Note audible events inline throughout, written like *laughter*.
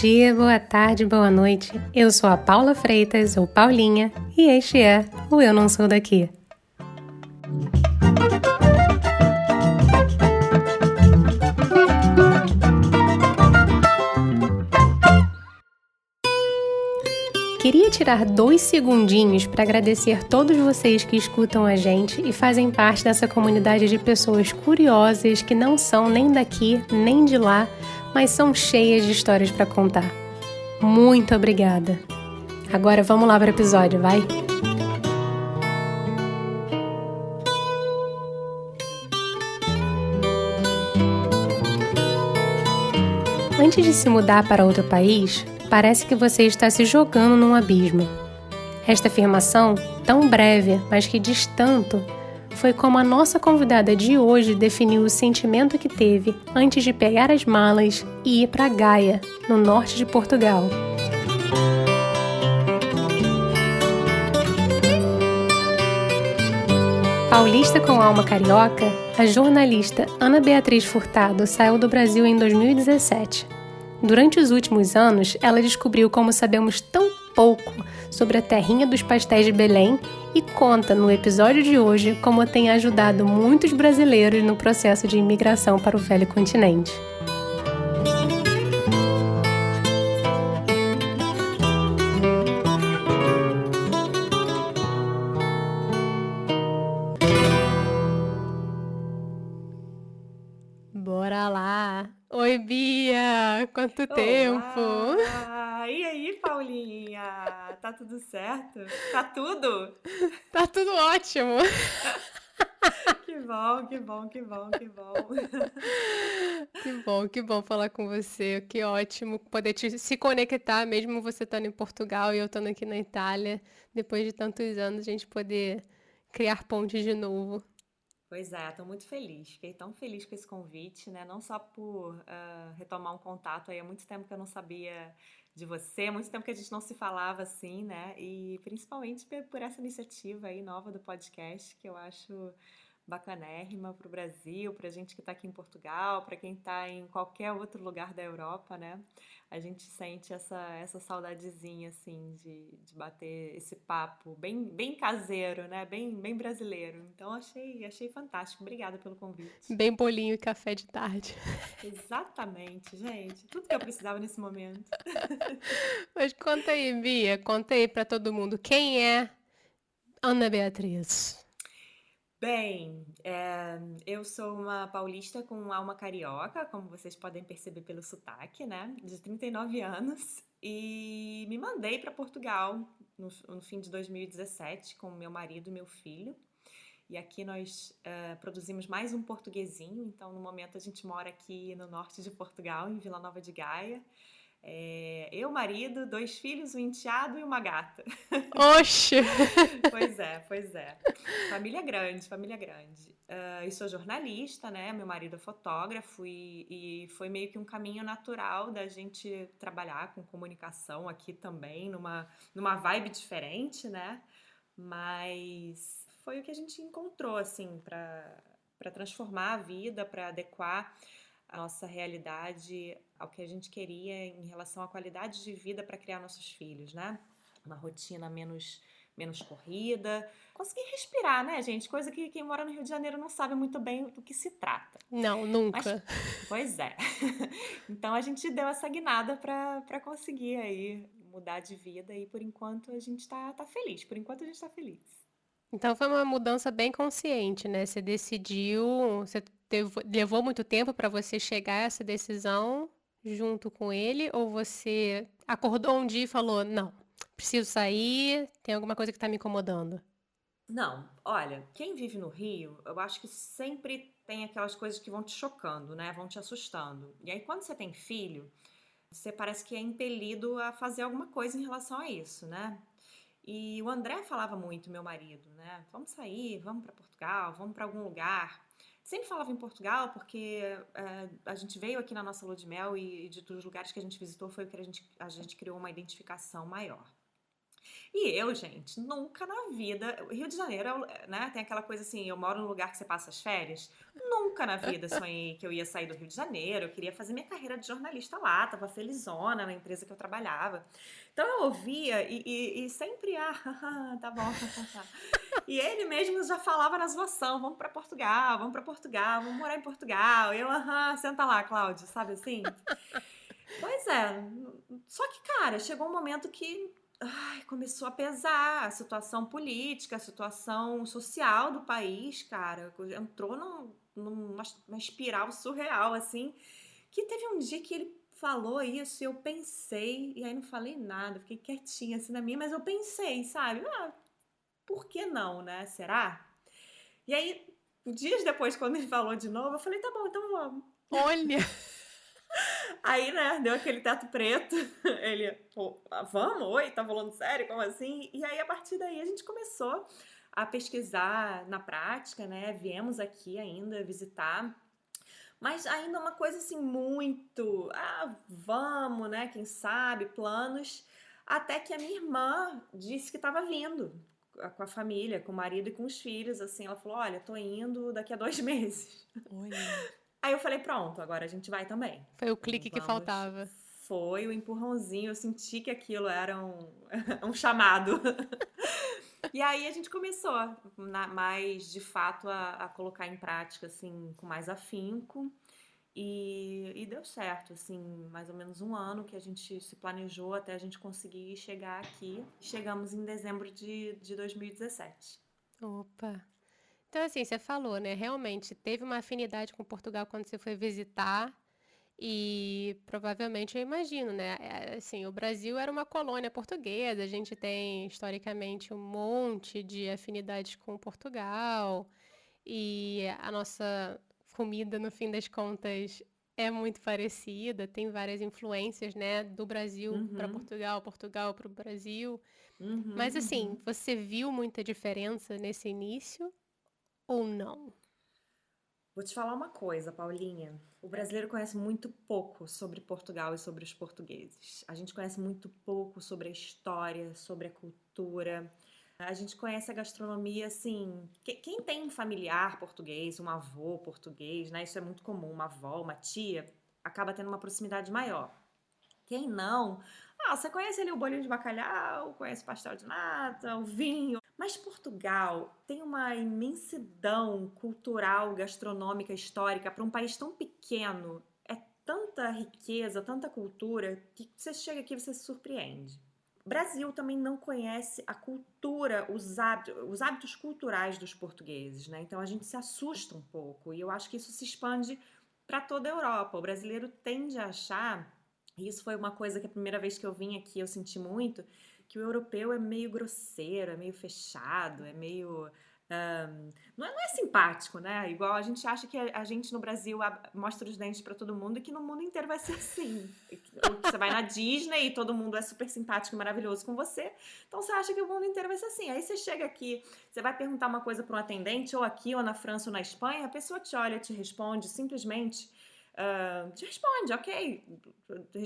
dia, boa tarde, boa noite. Eu sou a Paula Freitas, ou Paulinha, e este é o Eu Não Sou Daqui. Queria tirar dois segundinhos para agradecer todos vocês que escutam a gente e fazem parte dessa comunidade de pessoas curiosas que não são nem daqui nem de lá, mas são cheias de histórias para contar. Muito obrigada! Agora vamos lá para o episódio, vai? Antes de se mudar para outro país, parece que você está se jogando num abismo. Esta afirmação, tão breve, mas que diz tanto, foi como a nossa convidada de hoje definiu o sentimento que teve antes de pegar as malas e ir para Gaia, no norte de Portugal. Paulista com alma carioca, a jornalista Ana Beatriz Furtado saiu do Brasil em 2017 Durante os últimos anos, ela descobriu como sabemos tão pouco sobre a terrinha dos pastéis de Belém e conta no episódio de hoje como tem ajudado muitos brasileiros no processo de imigração para o velho continente. Quanto Olá. tempo! E aí, Paulinha? Tá tudo certo? Tá tudo? Tá tudo ótimo! Que bom, que bom, que bom, que bom. Que bom, que bom falar com você. Que ótimo poder te, se conectar, mesmo você estando em Portugal e eu estando aqui na Itália. Depois de tantos anos, a gente poder criar pontes de novo. Pois é, estou muito feliz. Fiquei tão feliz com esse convite, né? Não só por uh, retomar um contato aí há muito tempo que eu não sabia de você, há muito tempo que a gente não se falava assim, né? E principalmente por essa iniciativa aí nova do podcast, que eu acho bacanérrima para o Brasil, para a gente que está aqui em Portugal, para quem está em qualquer outro lugar da Europa, né? A gente sente essa, essa saudadezinha, assim, de, de bater esse papo bem, bem caseiro, né? Bem, bem brasileiro. Então, achei, achei fantástico. Obrigada pelo convite. Bem bolinho e café de tarde. *laughs* Exatamente, gente. Tudo que eu precisava nesse momento. *laughs* Mas conta aí, Bia, conta aí para todo mundo. Quem é Ana Beatriz? Bem, é, eu sou uma paulista com alma carioca, como vocês podem perceber pelo sotaque, né? De 39 anos. E me mandei para Portugal no, no, fim de 2017 com meu marido e meu filho. E aqui nós uh, produzimos mais um portuguesinho, então no momento a gente mora aqui no norte de Portugal, em Vila Nova de Gaia. É, eu, marido, dois filhos, um enteado e uma gata. *laughs* Oxe! pois é, pois é. Família grande, família grande. Uh, e sou jornalista, né? Meu marido é fotógrafo e, e, foi meio que um caminho natural da gente trabalhar com comunicação aqui também, numa, numa vibe diferente, né? Mas foi o que a gente encontrou, assim, para transformar a vida, para adequar a nossa realidade ao que a gente queria em relação à qualidade de vida para criar nossos filhos, né? Uma rotina menos menos corrida, conseguir respirar, né, gente? Coisa que quem mora no Rio de Janeiro não sabe muito bem do que se trata. Não, nunca. Mas, pois é. *laughs* então a gente deu essa guinada para conseguir aí mudar de vida e por enquanto a gente está tá feliz. Por enquanto a gente está feliz. Então foi uma mudança bem consciente, né? Você decidiu, você levou muito tempo para você chegar a essa decisão junto com ele? Ou você acordou um dia e falou: não, preciso sair, tem alguma coisa que está me incomodando? Não, olha, quem vive no Rio, eu acho que sempre tem aquelas coisas que vão te chocando, né? Vão te assustando. E aí, quando você tem filho, você parece que é impelido a fazer alguma coisa em relação a isso, né? E o André falava muito, meu marido, né? Vamos sair, vamos para Portugal, vamos para algum lugar sempre falava em Portugal porque é, a gente veio aqui na nossa lua de mel e, e de todos os lugares que a gente visitou foi o que a gente, a gente criou uma identificação maior. E eu, gente, nunca na vida. Rio de Janeiro, né? Tem aquela coisa assim: eu moro num lugar que você passa as férias. Nunca na vida sonhei que eu ia sair do Rio de Janeiro. Eu queria fazer minha carreira de jornalista lá, tava felizona na empresa que eu trabalhava. Então eu ouvia e, e, e sempre, ah, *laughs* tá bom. E ele mesmo já falava na zoação: vamos para Portugal, vamos para Portugal, vamos morar em Portugal. Eu, aham, senta lá, Cláudio, sabe assim? Pois é. Só que, cara, chegou um momento que ai, começou a pesar a situação política, a situação social do país, cara. Entrou num, numa, numa espiral surreal, assim, que teve um dia que ele falou isso e eu pensei, e aí não falei nada, fiquei quietinha assim na minha, mas eu pensei, sabe? Ah, por que não, né? Será? E aí, dias depois, quando ele falou de novo, eu falei, tá bom, então vamos. Olha! Aí, né, deu aquele teto preto. *laughs* Ele, vamos? Oi, tá falando sério? Como assim? E aí, a partir daí, a gente começou a pesquisar na prática, né? Viemos aqui ainda visitar. Mas ainda uma coisa assim, muito. Ah, vamos, né? Quem sabe, planos. Até que a minha irmã disse que estava vindo com a família, com o marido e com os filhos, assim, ela falou, olha, tô indo daqui a dois *laughs* meses. Olha. Aí eu falei, pronto, agora a gente vai também. Foi o clique Vamos. que faltava. Foi o empurrãozinho, eu senti que aquilo era um, *laughs* um chamado. *laughs* e aí a gente começou, na, mais de fato, a, a, colocar em prática, assim, com mais afinco. E, e deu certo, assim, mais ou menos um ano que a gente se planejou até a gente conseguir chegar aqui. Chegamos em dezembro de, de 2017. Opa! Então, assim, você falou, né? Realmente teve uma afinidade com Portugal quando você foi visitar. E provavelmente eu imagino, né? É, assim, o Brasil era uma colônia portuguesa, a gente tem historicamente um monte de afinidades com Portugal, e a nossa comida, no fim das contas, é muito parecida, tem várias influências, né, do Brasil uhum. para Portugal, Portugal para o Brasil. Uhum, Mas assim, uhum. você viu muita diferença nesse início ou não? Vou te falar uma coisa, Paulinha. O brasileiro conhece muito pouco sobre Portugal e sobre os portugueses. A gente conhece muito pouco sobre a história, sobre a cultura. A gente conhece a gastronomia assim. Quem tem um familiar português, um avô português, né? Isso é muito comum, uma avó, uma tia, acaba tendo uma proximidade maior. Quem não, ah, você conhece ali o bolinho de bacalhau, conhece pastel de nata, o vinho. Mas Portugal tem uma imensidão cultural, gastronômica, histórica para um país tão pequeno. É tanta riqueza, tanta cultura que você chega aqui e você se surpreende. Brasil também não conhece a cultura, os hábitos, os hábitos culturais dos portugueses, né? Então a gente se assusta um pouco e eu acho que isso se expande para toda a Europa. O brasileiro tende a achar, isso foi uma coisa que a primeira vez que eu vim aqui eu senti muito, que o europeu é meio grosseiro, é meio fechado, é meio. Um, não, é, não, é, simpático, né? Igual a gente acha que a, a gente no Brasil mostra os dentes para todo mundo e que no mundo inteiro vai ser assim. Você vai na Disney e todo mundo é super simpático e maravilhoso com você. Então você acha que o mundo inteiro vai ser assim. Aí você chega aqui, você vai perguntar uma coisa para um atendente, ou aqui, ou na França, ou na Espanha, a pessoa te olha, te responde simplesmente Uh, te responde, ok.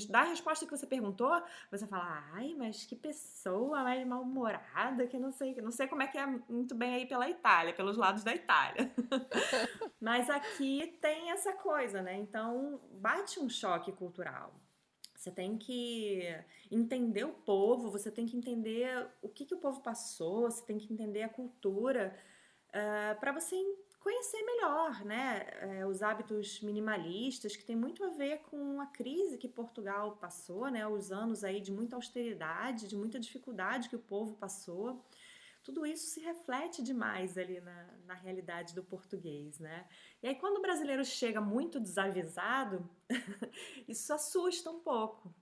Dá a resposta que você perguntou, você fala, ai, mas que pessoa mais mal-humorada, que não sei, não sei como é que é muito bem aí pela Itália, pelos lados da Itália. *laughs* mas aqui tem essa coisa, né? Então bate um choque cultural. Você tem que entender o povo, você tem que entender o que, que o povo passou, você tem que entender a cultura uh, para você conhecer melhor né, é, os hábitos minimalistas, que tem muito a ver com a crise que Portugal passou, né, os anos aí de muita austeridade, de muita dificuldade que o povo passou. Tudo isso se reflete demais ali na, na realidade do português, né? E aí, quando o brasileiro chega muito desavisado, *laughs* isso assusta um pouco,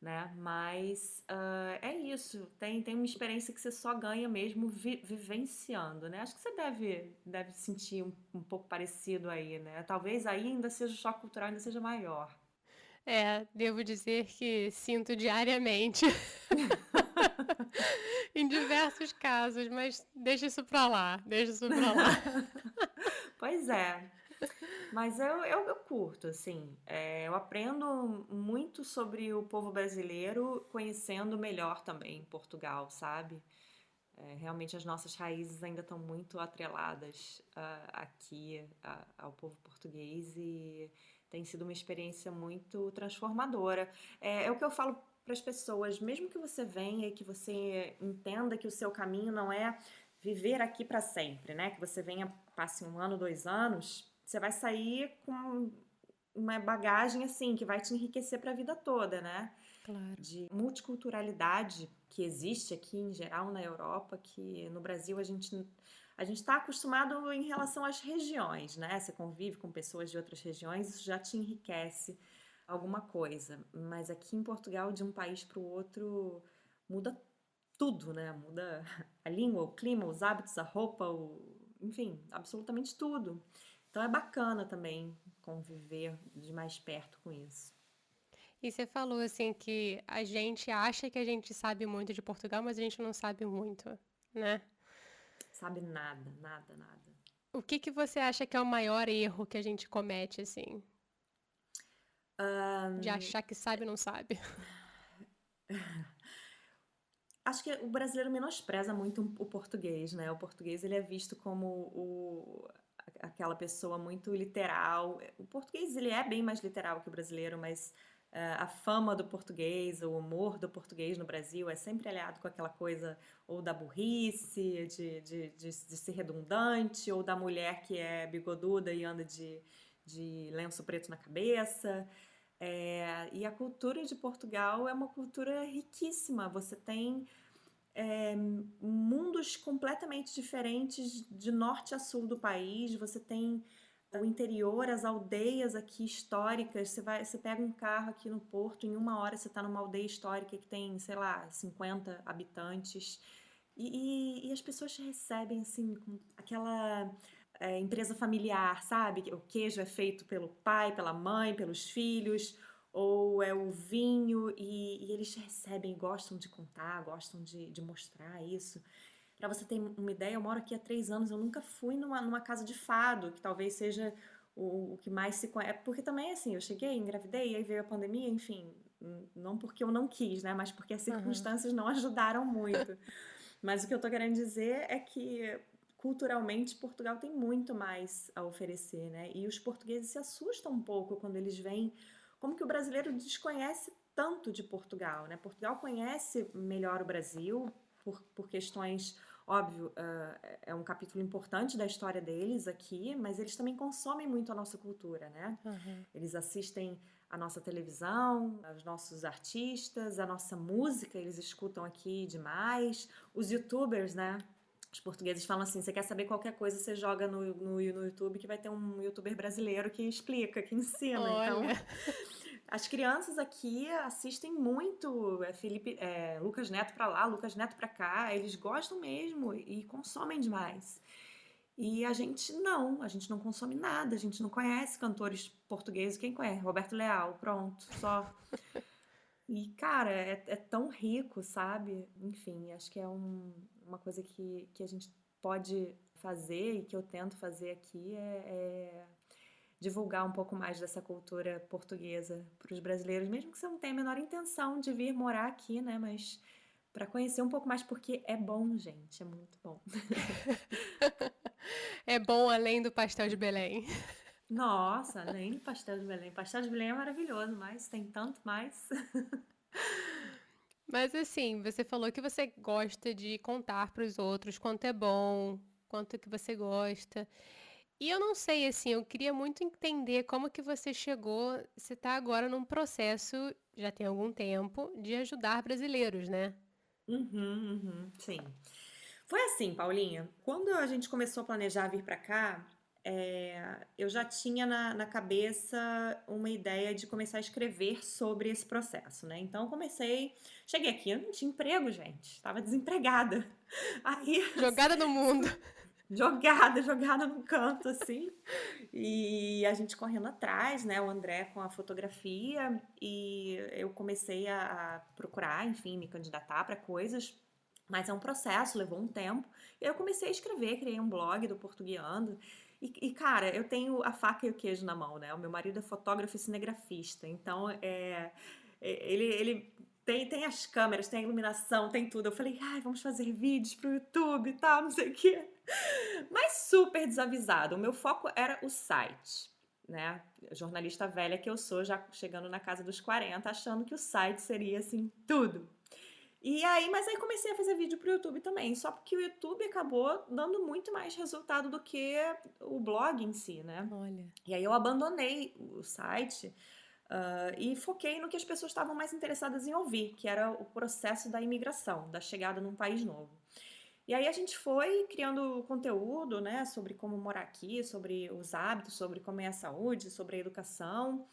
né? Mas uh, é isso. Tem, tem uma experiência que você só ganha mesmo vi, vivenciando, né? Acho que você deve, deve sentir um, um pouco parecido aí, né? Talvez aí ainda seja o choque cultural ainda seja maior. É, devo dizer que sinto diariamente. *laughs* em diversos casos, mas deixa isso pra lá, deixa isso pra lá. *laughs* pois é. Mas eu, eu, eu curto, assim. É, eu aprendo muito sobre o povo brasileiro conhecendo melhor também Portugal, sabe? É, realmente as nossas raízes ainda estão muito atreladas uh, aqui uh, ao povo português e tem sido uma experiência muito transformadora. É, é o que eu falo para as pessoas, mesmo que você venha e que você entenda que o seu caminho não é viver aqui para sempre, né? Que você venha, passe um ano, dois anos, você vai sair com uma bagagem assim que vai te enriquecer para a vida toda, né? Claro. De multiculturalidade que existe aqui em geral na Europa, que no Brasil a gente a gente está acostumado em relação às regiões, né? Você convive com pessoas de outras regiões, isso já te enriquece alguma coisa. Mas aqui em Portugal, de um país para o outro, muda tudo, né? Muda a língua, o clima, os hábitos, a roupa, o... enfim, absolutamente tudo. Então é bacana também conviver de mais perto com isso. E você falou assim que a gente acha que a gente sabe muito de Portugal, mas a gente não sabe muito, né? Sabe nada, nada, nada. O que que você acha que é o maior erro que a gente comete assim? Um... De achar que sabe ou não sabe. *laughs* Acho que o brasileiro menospreza muito o português, né? O português ele é visto como o, aquela pessoa muito literal. O português ele é bem mais literal que o brasileiro, mas uh, a fama do português, o humor do português no Brasil é sempre aliado com aquela coisa ou da burrice, de, de, de, de ser redundante, ou da mulher que é bigoduda e anda de, de lenço preto na cabeça. É, e a cultura de Portugal é uma cultura riquíssima. Você tem é, mundos completamente diferentes de norte a sul do país. Você tem o interior, as aldeias aqui históricas. Você, vai, você pega um carro aqui no Porto, em uma hora você está numa aldeia histórica que tem, sei lá, 50 habitantes. E, e, e as pessoas recebem assim, aquela é, empresa familiar, sabe? O queijo é feito pelo pai, pela mãe, pelos filhos, ou é o vinho, e, e eles recebem, gostam de contar, gostam de, de mostrar isso. Para você ter uma ideia, eu moro aqui há três anos, eu nunca fui numa, numa casa de fado, que talvez seja o, o que mais se conhece. É porque também, assim, eu cheguei, engravidei, aí veio a pandemia, enfim, não porque eu não quis, né? Mas porque as circunstâncias uhum. não *laughs* ajudaram muito. Mas o que eu tô querendo dizer é que culturalmente Portugal tem muito mais a oferecer, né? E os portugueses se assustam um pouco quando eles veem como que o brasileiro desconhece tanto de Portugal, né? Portugal conhece melhor o Brasil por, por questões óbvio, uh, é um capítulo importante da história deles aqui, mas eles também consomem muito a nossa cultura, né? Uhum. Eles assistem a nossa televisão, os nossos artistas, a nossa música, eles escutam aqui demais. Os youtubers, né? Os portugueses falam assim: você quer saber qualquer coisa, você joga no, no, no YouTube que vai ter um youtuber brasileiro que explica, que ensina. Olha. Então, as crianças aqui assistem muito é, Felipe, é, Lucas Neto para lá, Lucas Neto para cá. Eles gostam mesmo e consomem demais. E a gente não, a gente não consome nada, a gente não conhece cantores portugueses. Quem conhece? Roberto Leal, pronto, só. E, cara, é, é tão rico, sabe? Enfim, acho que é um, uma coisa que, que a gente pode fazer e que eu tento fazer aqui é, é divulgar um pouco mais dessa cultura portuguesa para os brasileiros, mesmo que você não tenha a menor intenção de vir morar aqui, né? Mas para conhecer um pouco mais, porque é bom, gente, é muito bom. *laughs* é bom além do pastel de Belém. Nossa, além do pastel de Belém. Pastel de Belém é maravilhoso, mas tem tanto mais. *laughs* Mas assim, você falou que você gosta de contar para os outros quanto é bom, quanto que você gosta. E eu não sei, assim, eu queria muito entender como que você chegou, você está agora num processo, já tem algum tempo, de ajudar brasileiros, né? Uhum, uhum, sim. Foi assim, Paulinha, quando a gente começou a planejar vir para cá, é, eu já tinha na, na, cabeça uma ideia de começar a escrever sobre esse processo, né? Então comecei, cheguei aqui, eu não tinha emprego, gente, estava desempregada. *laughs* Aí jogada no mundo. *laughs* Jogada, jogada no canto assim. E a gente correndo atrás, né? O André com a fotografia e eu comecei a, a procurar, enfim, me candidatar para coisas mas é um processo, levou um tempo. E eu comecei a escrever, criei um blog do Portuguiando. E, e, cara, eu tenho a faca e o queijo na mão, né? O meu marido é fotógrafo e cinegrafista, então é, é ele, ele tem, tem as câmeras, tem a iluminação, tem tudo. Eu falei, ai, vamos fazer vídeos pro YouTube e tal, não sei o quê. Mas super desavisado. O meu foco era o site, né? Jornalista velha que eu sou, já chegando na casa dos 40, achando que o site seria assim, tudo. E aí, mas aí comecei a fazer vídeo pro YouTube também, só porque o YouTube acabou dando muito mais resultado do que o blog em si, né? Olha. E aí eu abandonei o site uh, e foquei no que as pessoas estavam mais interessadas em ouvir, que era o processo da imigração, da chegada num país novo. E aí a gente foi criando conteúdo, né, sobre como morar aqui, sobre os hábitos, sobre como é a saúde, sobre a educação.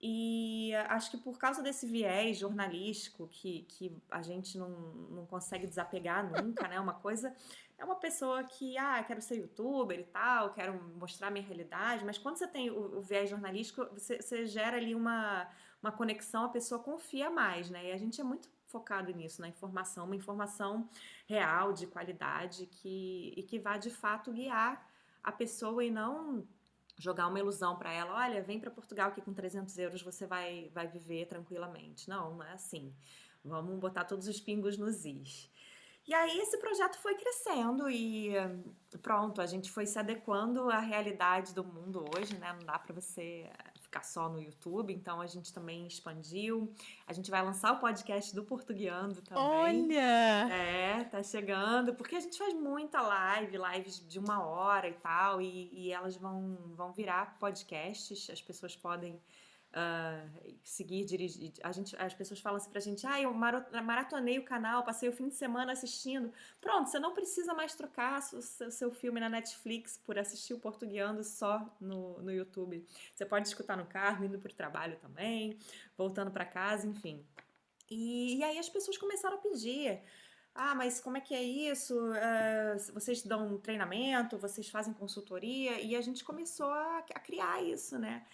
E acho que por causa desse viés jornalístico que, que a gente não, não consegue desapegar nunca, né? Uma coisa é uma pessoa que, ah, quero ser youtuber e tal, quero mostrar minha realidade, mas quando você tem o, o viés jornalístico, você, você, gera ali uma, uma conexão, a pessoa confia mais, né? E a gente é muito focado nisso, na informação, uma informação real, de qualidade, que, e que vá de fato guiar a pessoa e não jogar uma ilusão para ela, olha, vem para Portugal que com 300 euros você vai, vai viver tranquilamente. Não, não é assim. Vamos botar todos os pingos nos is. E aí esse projeto foi crescendo e pronto, a gente foi se adequando à realidade do mundo hoje, né? Não dá para você ficar só no YouTube, então a gente também expandiu. A gente vai lançar o podcast do Portuguiando também. Olha! É, tá chegando, porque a gente faz muita live, lives de uma hora e tal, e, e elas vão, vão virar podcasts, as pessoas podem uh, seguir, dirigir. A gente, as pessoas falam assim pra gente: ah, eu maratonei o canal, passei o fim de semana assistindo. Pronto, você não precisa mais trocar o seu, seu filme na Netflix por assistir o Portuguiando só no, no YouTube. Você pode escutar no carro, indo pro trabalho também, voltando para casa, enfim. E, e aí as pessoas começaram a pedir. Ah, mas como é que é isso? Uh, vocês dão treinamento, vocês fazem consultoria? E a gente começou a, a criar isso, né?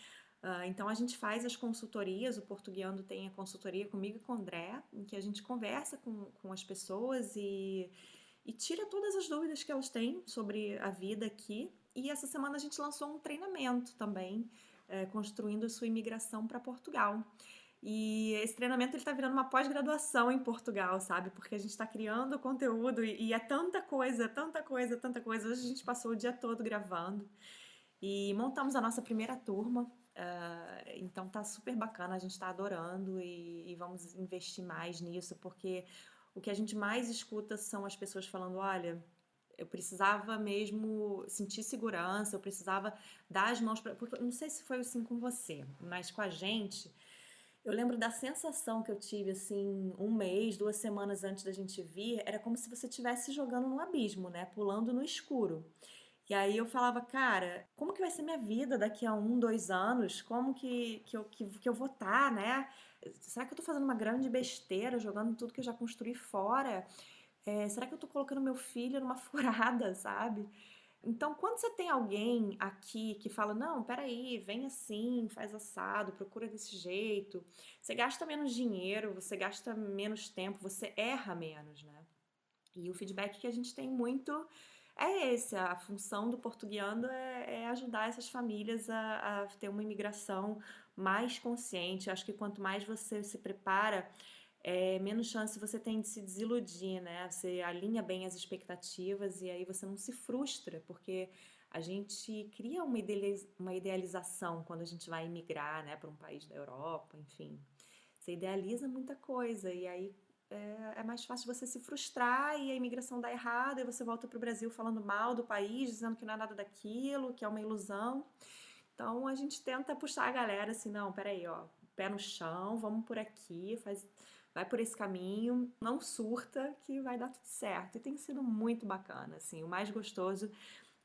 Uh, então a gente faz as consultorias, o Portuguiando tem a consultoria comigo e com o André, em que a gente conversa com, com as pessoas e, e tira todas as dúvidas que elas têm sobre a vida aqui. E essa semana a gente lançou um treinamento também, é, construindo sua imigração para Portugal. E esse treinamento está virando uma pós-graduação em Portugal, sabe? Porque a gente está criando conteúdo e, e é tanta coisa, tanta coisa, tanta coisa. Hoje a gente passou o dia todo gravando e montamos a nossa primeira turma Uh, então tá super bacana, a gente está adorando e, e, vamos investir mais nisso, porque o que a gente mais escuta são as pessoas falando: olha, eu precisava mesmo sentir segurança, eu precisava dar as mãos para. Não sei se foi assim com você, mas com a gente. Eu lembro da sensação que eu tive assim, um mês, duas semanas antes da gente vir, era como se você estivesse jogando no abismo, né? Pulando no escuro. E aí eu falava, cara, como que vai ser minha vida daqui a um, dois anos? Como que, que, eu, que, que eu vou estar, tá, né? Será que eu tô fazendo uma grande besteira, jogando tudo que eu já construí fora? É, será que eu tô colocando meu filho numa *laughs* furada, sabe? Então, quando você tem alguém aqui que fala, não, peraí, vem assim, faz assado, procura desse jeito, você gasta menos dinheiro, você gasta menos tempo, você erra menos, né? E o feedback que a gente tem muito é esse, a função do Portuguiando é, é ajudar essas famílias a, a, ter uma imigração mais consciente. Acho que quanto mais você se prepara, é, menos chance você tem de se desiludir, né? Você alinha bem as expectativas e aí você não se frustra, porque a gente cria uma, uma idealização quando a gente vai imigrar, né, para um país da Europa, enfim. Você idealiza muita coisa e aí é, é, mais fácil você se frustrar e a imigração dá errado e você volta para o Brasil falando mal do país, dizendo que não é nada daquilo, que é uma ilusão. Então a gente tenta puxar a galera assim, não, peraí, ó, pé no chão, vamos por aqui, faz, vai por esse caminho, não surta que vai dar tudo certo. E tem sido muito bacana, assim, o mais gostoso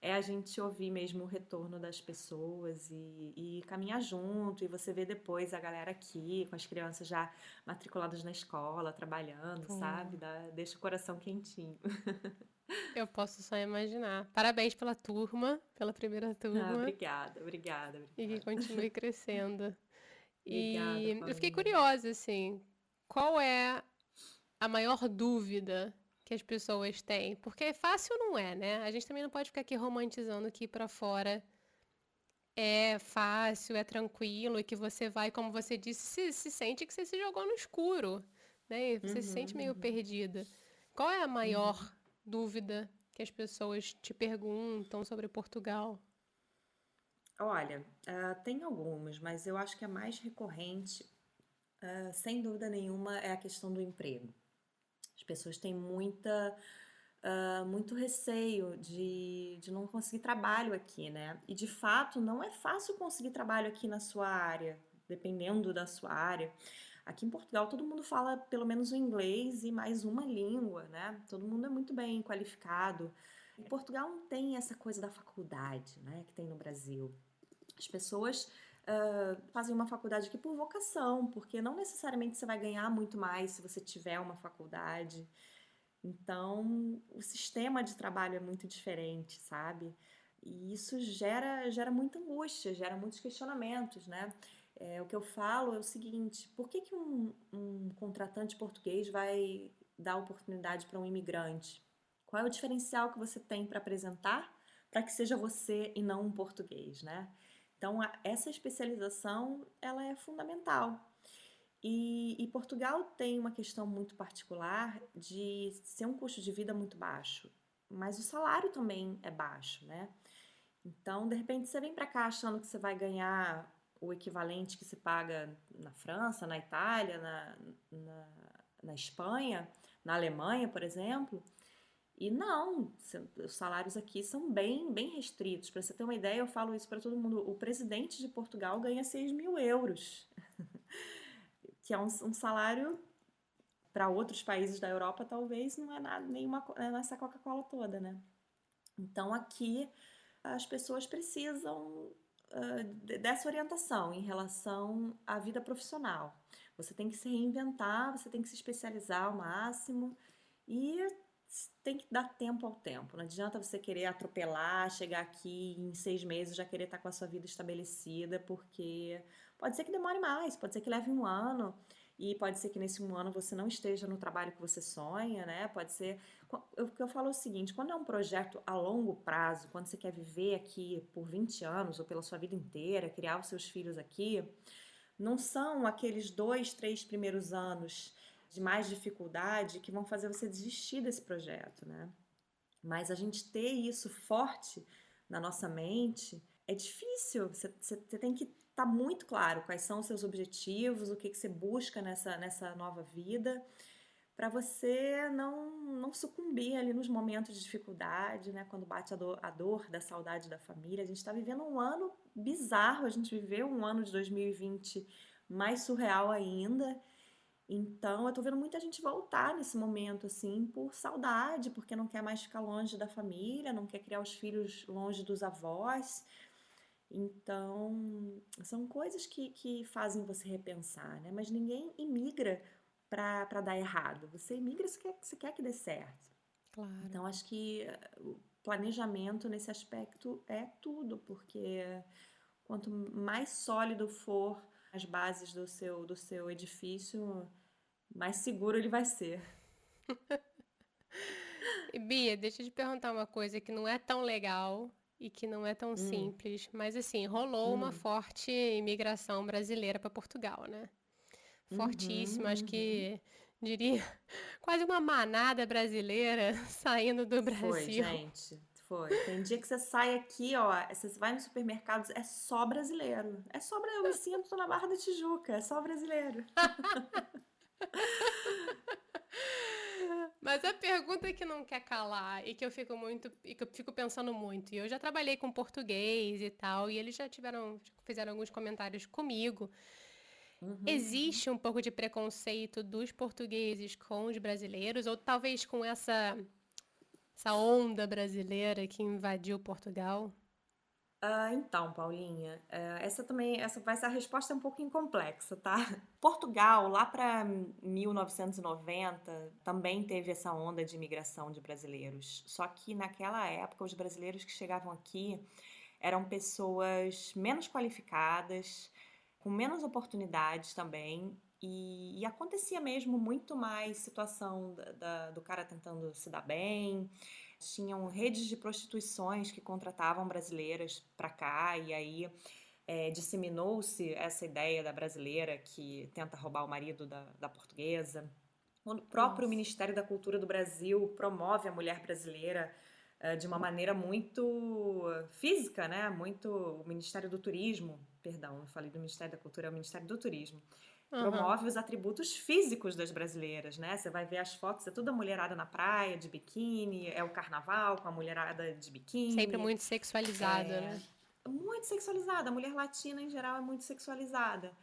é a gente ouvir mesmo o retorno das pessoas e, e, caminhar junto. E você vê depois a galera aqui, com as crianças já matriculadas na escola, trabalhando, sabe? Dá, deixa o coração quentinho. *laughs* Eu posso só imaginar. Parabéns pela turma, pela primeira turma. Ah, obrigada, obrigada, obrigada. E que continue *laughs* crescendo. e obrigada, eu fiquei curiosa, assim, qual é a maior dúvida que as pessoas têm? Porque é fácil não é, né? A gente também não pode ficar aqui romantizando que ir para fora é fácil, é tranquilo e que você vai, como você disse, se, se sente que você se jogou no escuro, né? Você uhum, se sente meio uhum. perdida. Qual é a maior uhum. dúvida que as pessoas te perguntam sobre Portugal? Olha, uh, tem algumas, mas eu acho que a mais recorrente, uh, sem dúvida nenhuma, é a questão do emprego. As pessoas têm muita, uh, muito receio de, de não conseguir trabalho aqui, né? E de fato, não é fácil conseguir trabalho aqui na sua área, dependendo da sua área. Aqui em Portugal, todo mundo fala pelo menos o inglês e mais uma língua, né? Todo mundo é muito bem qualificado. Em Portugal não tem essa coisa da faculdade, né? Que tem no Brasil. As pessoas uh, fazem uma faculdade aqui por vocação, porque não necessariamente você vai ganhar muito mais se você tiver uma faculdade. Então, o sistema de trabalho é muito diferente, sabe? E isso gera, gera muita angústia, gera muitos questionamentos, né? É, o que eu falo é o seguinte: por que, que um, um contratante português vai dar oportunidade para um imigrante? Qual é o diferencial que você tem para apresentar para que seja você e não um português, né? Então, a, essa especialização ela é fundamental. E, e, Portugal tem uma questão muito particular de ser um custo de vida muito baixo, mas o salário também é baixo, né? Então, de repente, você vem para cá achando que você vai ganhar o equivalente que se paga na França, na Itália, na, na, na Espanha, na Alemanha, por exemplo, e não, os salários aqui são bem, bem restritos. Para você ter uma ideia, eu falo isso para todo mundo: o presidente de Portugal ganha 6 mil euros, *laughs* que é um, um salário para outros países da Europa, talvez não é nada, nenhuma é essa Coca-Cola toda, né? Então aqui as pessoas precisam uh, dessa orientação em relação à vida profissional. Você tem que se reinventar, você tem que se especializar ao máximo e tem que dar tempo ao tempo. Não adianta você querer atropelar, chegar aqui em seis meses já querer estar com a sua vida estabelecida, porque pode ser que demore mais, pode ser que leve um ano. E pode ser que nesse um ano você não esteja no trabalho que você sonha, né? Pode ser. O que eu falo é o seguinte: quando é um projeto a longo prazo, quando você quer viver aqui por 20 anos ou pela sua vida inteira, criar os seus filhos aqui, não são aqueles dois, três primeiros anos de mais dificuldade que vão fazer você desistir desse projeto, né? Mas a gente ter isso forte na nossa mente é difícil. Você, tem que estar tá muito claro quais são os seus objetivos, o que, que você busca nessa, nessa nova vida, para você não, não sucumbir ali nos momentos de dificuldade, né? Quando bate a dor, a dor da saudade da família. A gente está vivendo um ano bizarro, a gente viveu um ano de 2020 mais surreal ainda. Então, eu tô vendo muita gente voltar nesse momento, assim, por saudade, porque não quer mais ficar longe da família, não quer criar os filhos longe dos avós. Então, são coisas que, que fazem você repensar, né? Mas ninguém imigra para dar errado. Você imigra se quer, se quer que dê certo. Claro. Então, acho que o planejamento nesse aspecto é tudo, porque quanto mais sólido for as bases do seu, do seu edifício, mais seguro ele vai ser. *laughs* e Bia, deixa eu te perguntar uma coisa que não é tão legal e que não é tão hum. simples, mas assim, rolou hum. uma forte imigração brasileira para Portugal, né? Fortíssima, uhum, acho uhum. que diria *laughs* quase uma manada brasileira *laughs* saindo do Brasil. Foi, gente. Foi. Tem dia que você sai aqui, ó, você vai no supermercado, é só brasileiro. É só brasileiro. Eu me sinto na Barra da Tijuca, é só brasileiro. Mas a pergunta que não quer calar e que eu fico muito e que eu fico pensando muito, e eu já trabalhei com português e tal, e eles já tiveram, fizeram alguns comentários comigo. Uhum. Existe um pouco de preconceito dos portugueses com os brasileiros, ou talvez com essa essa onda brasileira que invadiu Portugal? Uh, então, Paulinha, uh, essa também, essa vai ser a resposta é um pouco incomplexa, tá? *laughs* Portugal, lá para 1990, também teve essa onda de imigração de brasileiros. Só que naquela época, os brasileiros que chegavam aqui eram pessoas menos qualificadas, com menos oportunidades também, E, e, acontecia mesmo muito mais situação da, da, do cara tentando se dar bem. Tinham redes de prostituições que contratavam brasileiras para cá, e aí é, disseminou-se essa ideia da brasileira que tenta roubar o marido da, da portuguesa. O próprio Nossa. Ministério da Cultura do Brasil promove a mulher brasileira uh, de uma maneira muito física, né? Muito. O Ministério do Turismo, perdão, eu falei do Ministério da Cultura, é o Ministério do Turismo Uhum. Promove os atributos físicos das brasileiras, né? Você vai ver as fotos, é toda mulherada na praia, de biquíni, é o carnaval com a mulherada de biquíni. Sempre muito sexualizada, é, né? Muito sexualizada. A mulher latina, em geral, é muito sexualizada.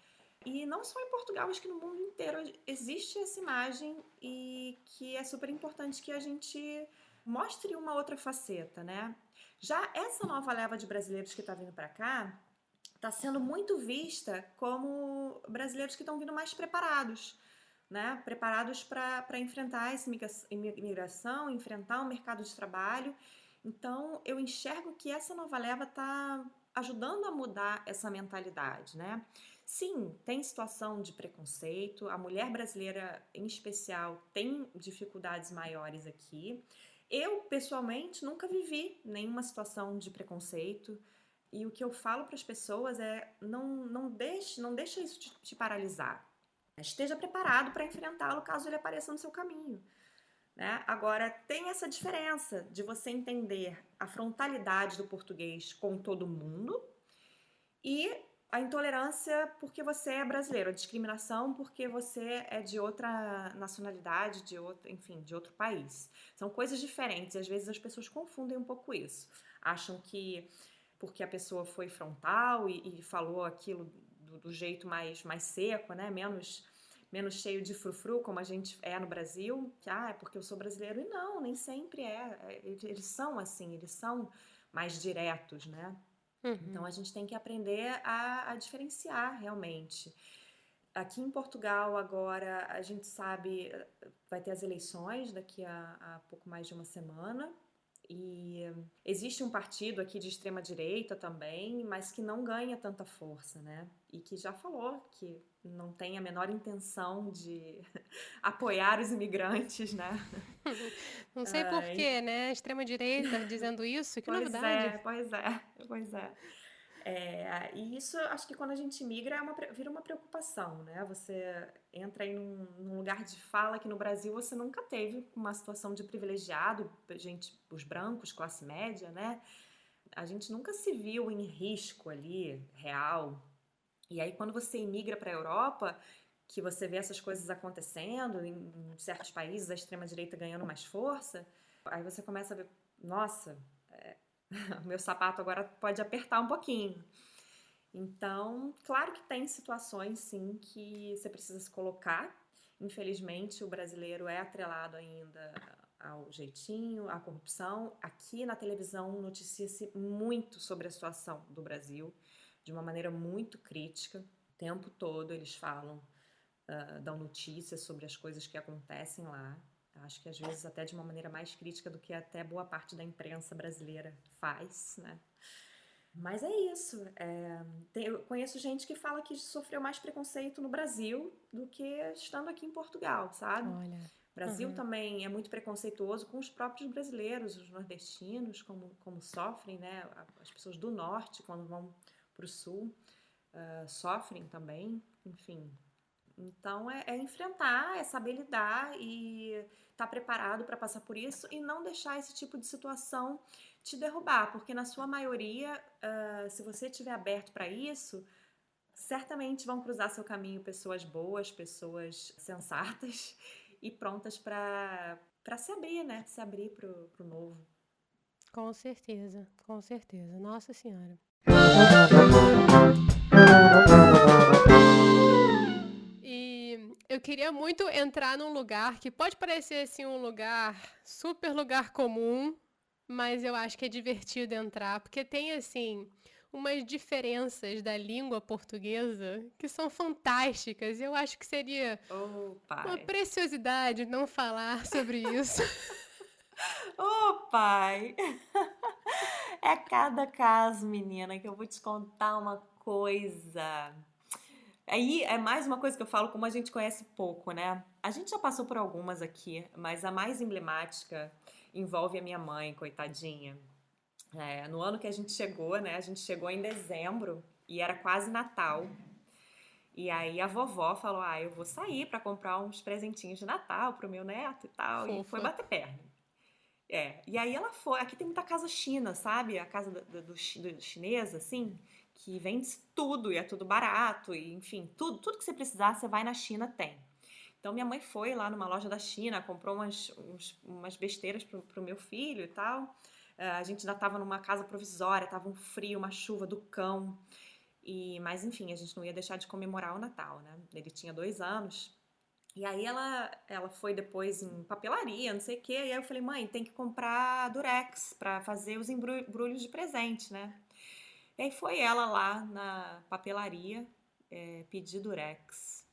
E não só em Portugal, acho que no mundo inteiro existe essa imagem e que é super importante que a gente mostre uma outra faceta, né? Já essa nova leva de brasileiros que está vindo para cá, está sendo muito vista como brasileiros que estão vindo mais preparados, né? preparados para enfrentar essa imigração, enfrentar o mercado de trabalho. Então, eu enxergo que essa nova leva está ajudando a mudar essa mentalidade, né? Sim, tem situação de preconceito, a mulher brasileira, em especial, tem dificuldades maiores aqui. Eu, pessoalmente, nunca vivi nenhuma situação de preconceito. E o que eu falo para as pessoas é não, não, deixe, não deixe isso te, te paralisar. Esteja preparado para enfrentá-lo caso ele apareça no seu caminho. Né? Agora, tem essa diferença de você entender a frontalidade do português com todo mundo e a intolerância porque você é brasileiro, a discriminação porque você é de outra nacionalidade, de outro, enfim, de outro país. São coisas diferentes e às vezes as pessoas confundem um pouco isso. Acham que porque a pessoa foi frontal e, e falou aquilo do, do, jeito mais, mais seco, né? Menos, menos cheio de frufru, como a gente é no Brasil, que ah, é porque eu sou brasileiro. E não, nem sempre é. é eles são assim, eles são mais diretos, né? Uhum. Então a gente tem que aprender a, a diferenciar realmente. Aqui em Portugal, agora, a gente sabe, vai ter as eleições daqui a, a pouco mais de uma semana. E existe um partido aqui de extrema direita também, mas que não ganha tanta força, né? E que já falou que não tem a menor intenção de *laughs* apoiar os imigrantes, né? *laughs* Não sei porquê, né? Extrema direita dizendo isso, que pois novidade. É, pois é, pois é. É, e isso, acho que quando a gente migra, é uma, vira uma preocupação, né? Você entra aí num, num, lugar de fala que no Brasil você nunca teve uma situação de privilegiado, gente, os brancos, classe média, né? A gente nunca se viu em risco ali, real. E aí, quando você imigra para a Europa, que você vê essas coisas acontecendo, em, em certos países, a extrema-direita ganhando mais força, aí você começa a ver, nossa, *laughs* meu sapato agora pode apertar um pouquinho. Então, claro que tem situações sim que você precisa se colocar. Infelizmente, o brasileiro é atrelado ainda ao jeitinho, à corrupção. Aqui na televisão noticia-se muito sobre a situação do Brasil, de uma maneira muito crítica. O tempo todo eles falam, uh, dão notícias sobre as coisas que acontecem lá. Acho que às vezes até de uma maneira mais crítica do que até boa parte da imprensa brasileira faz, né? Mas é isso. É, tem, eu conheço gente que fala que sofreu mais preconceito no Brasil do que estando aqui em Portugal, sabe? Olha. O Brasil uhum. também é muito preconceituoso com os próprios brasileiros, os nordestinos, como, como sofrem, né? As pessoas do norte, quando vão para o sul, uh, sofrem também. Enfim, então é, é, enfrentar, é saber lidar e estar tá preparado para passar por isso e não deixar esse tipo de situação te derrubar, porque na sua maioria, uh, se você estiver aberto para isso, certamente vão cruzar seu caminho pessoas boas, pessoas sensatas e prontas para se abrir, né? Se abrir para o novo. Com certeza, com certeza. Nossa Senhora. Queria muito entrar num lugar que pode parecer assim um lugar super lugar comum, mas eu acho que é divertido entrar, porque tem assim umas diferenças da língua portuguesa que são fantásticas. Eu acho que seria oh, uma preciosidade não falar sobre isso. Ô, oh, pai! É cada caso, menina, que eu vou te contar uma coisa. Aí é mais uma coisa que eu falo, como a gente conhece pouco, né? A gente já passou por algumas aqui, mas a mais emblemática envolve a minha mãe, coitadinha. É, no ano que a gente chegou, né? A gente chegou em dezembro e era quase Natal. E aí a vovó falou: Ah, eu vou sair para comprar uns presentinhos de Natal pro meu neto e tal. Fofa. E foi bater perna. É, e aí ela foi. Aqui tem muita casa china, sabe? A casa do, do, do chinesa, assim, que vende tudo e é tudo barato, e enfim, tudo, tudo que você precisar, você vai na China, tem. Então minha mãe foi lá numa loja da China, comprou umas, uns, umas besteiras pro, pro meu filho e tal. Uh, a gente ainda estava numa casa provisória, tava um frio, uma chuva do cão. E, mas enfim, a gente não ia deixar de comemorar o Natal, né? Ele tinha dois anos. E aí ela, ela foi depois em papelaria, não sei o quê. E aí eu falei, mãe, tem que comprar durex para fazer os embrulhos de presente, né? E aí foi ela lá na papelaria é, pedir durex.